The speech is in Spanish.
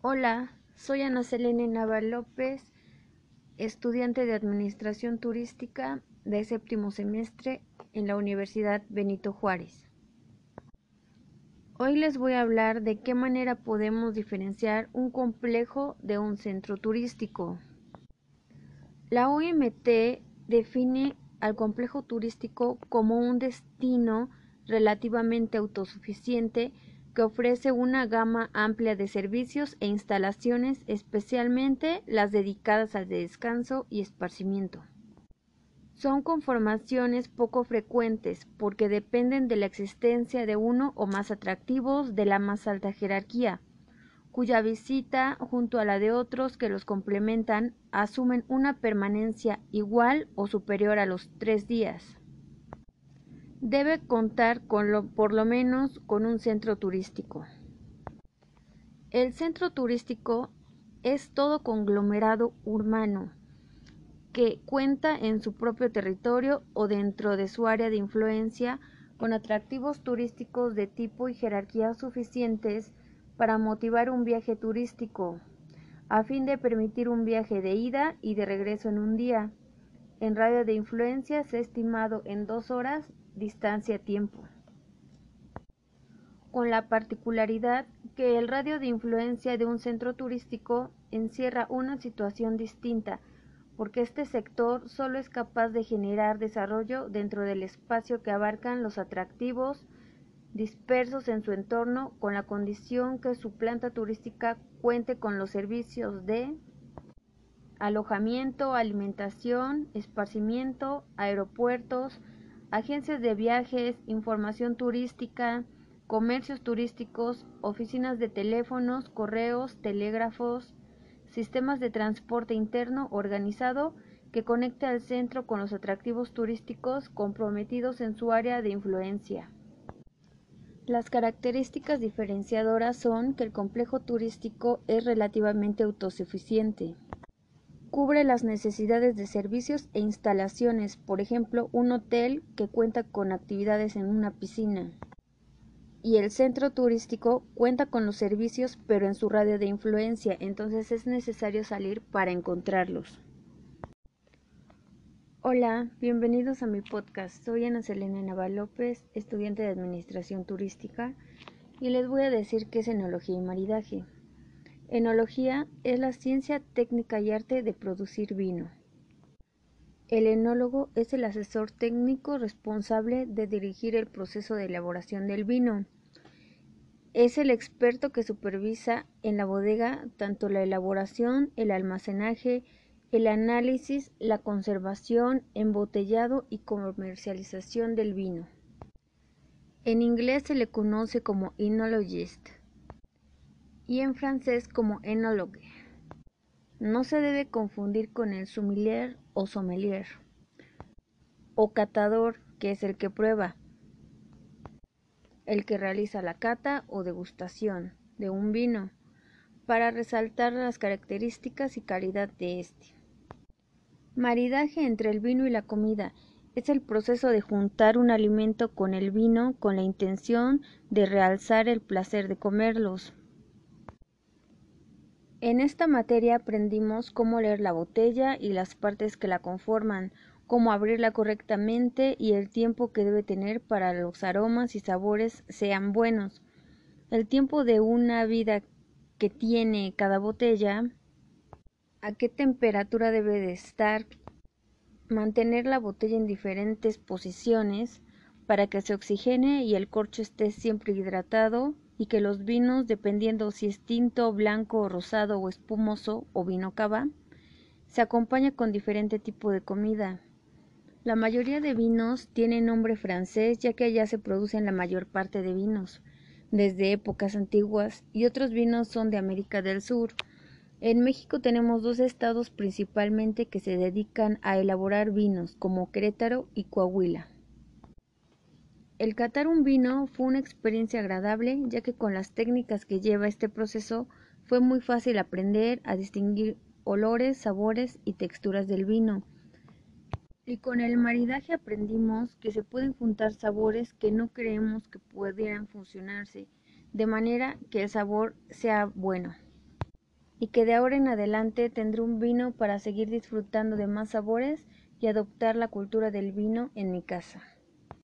Hola, soy Ana Selene Naval López, estudiante de Administración Turística de séptimo semestre en la Universidad Benito Juárez. Hoy les voy a hablar de qué manera podemos diferenciar un complejo de un centro turístico. La OMT define al complejo turístico como un destino relativamente autosuficiente que ofrece una gama amplia de servicios e instalaciones, especialmente las dedicadas al descanso y esparcimiento. Son conformaciones poco frecuentes porque dependen de la existencia de uno o más atractivos de la más alta jerarquía, cuya visita, junto a la de otros que los complementan, asumen una permanencia igual o superior a los tres días debe contar con por lo menos con un centro turístico. El centro turístico es todo conglomerado urbano que cuenta en su propio territorio o dentro de su área de influencia con atractivos turísticos de tipo y jerarquía suficientes para motivar un viaje turístico, a fin de permitir un viaje de ida y de regreso en un día. En radio de influencia se ha estimado en dos horas distancia-tiempo, con la particularidad que el radio de influencia de un centro turístico encierra una situación distinta, porque este sector solo es capaz de generar desarrollo dentro del espacio que abarcan los atractivos dispersos en su entorno, con la condición que su planta turística cuente con los servicios de alojamiento, alimentación, esparcimiento, aeropuertos, agencias de viajes, información turística, comercios turísticos, oficinas de teléfonos, correos, telégrafos, sistemas de transporte interno organizado que conecte al centro con los atractivos turísticos comprometidos en su área de influencia. Las características diferenciadoras son que el complejo turístico es relativamente autosuficiente, Cubre las necesidades de servicios e instalaciones, por ejemplo, un hotel que cuenta con actividades en una piscina. Y el centro turístico cuenta con los servicios, pero en su radio de influencia, entonces es necesario salir para encontrarlos. Hola, bienvenidos a mi podcast. Soy Ana Selena Naval López, estudiante de Administración Turística, y les voy a decir qué es enología y maridaje. Enología es la ciencia técnica y arte de producir vino. El enólogo es el asesor técnico responsable de dirigir el proceso de elaboración del vino. Es el experto que supervisa en la bodega tanto la elaboración, el almacenaje, el análisis, la conservación, embotellado y comercialización del vino. En inglés se le conoce como enologist y en francés como enologue. No se debe confundir con el sommelier o sommelier o catador, que es el que prueba, el que realiza la cata o degustación de un vino para resaltar las características y calidad de este. Maridaje entre el vino y la comida es el proceso de juntar un alimento con el vino con la intención de realzar el placer de comerlos. En esta materia aprendimos cómo leer la botella y las partes que la conforman, cómo abrirla correctamente y el tiempo que debe tener para los aromas y sabores sean buenos. El tiempo de una vida que tiene cada botella, a qué temperatura debe de estar, mantener la botella en diferentes posiciones para que se oxigene y el corcho esté siempre hidratado y que los vinos, dependiendo si es tinto, blanco, rosado o espumoso o vino cava, se acompaña con diferente tipo de comida. La mayoría de vinos tienen nombre francés ya que allá se producen la mayor parte de vinos, desde épocas antiguas, y otros vinos son de América del Sur. En México tenemos dos estados principalmente que se dedican a elaborar vinos, como Querétaro y Coahuila. El catar un vino fue una experiencia agradable, ya que con las técnicas que lleva este proceso fue muy fácil aprender a distinguir olores, sabores y texturas del vino. Y con el maridaje aprendimos que se pueden juntar sabores que no creemos que pudieran funcionarse, de manera que el sabor sea bueno. y que de ahora en adelante tendré un vino para seguir disfrutando de más sabores y adoptar la cultura del vino en mi casa.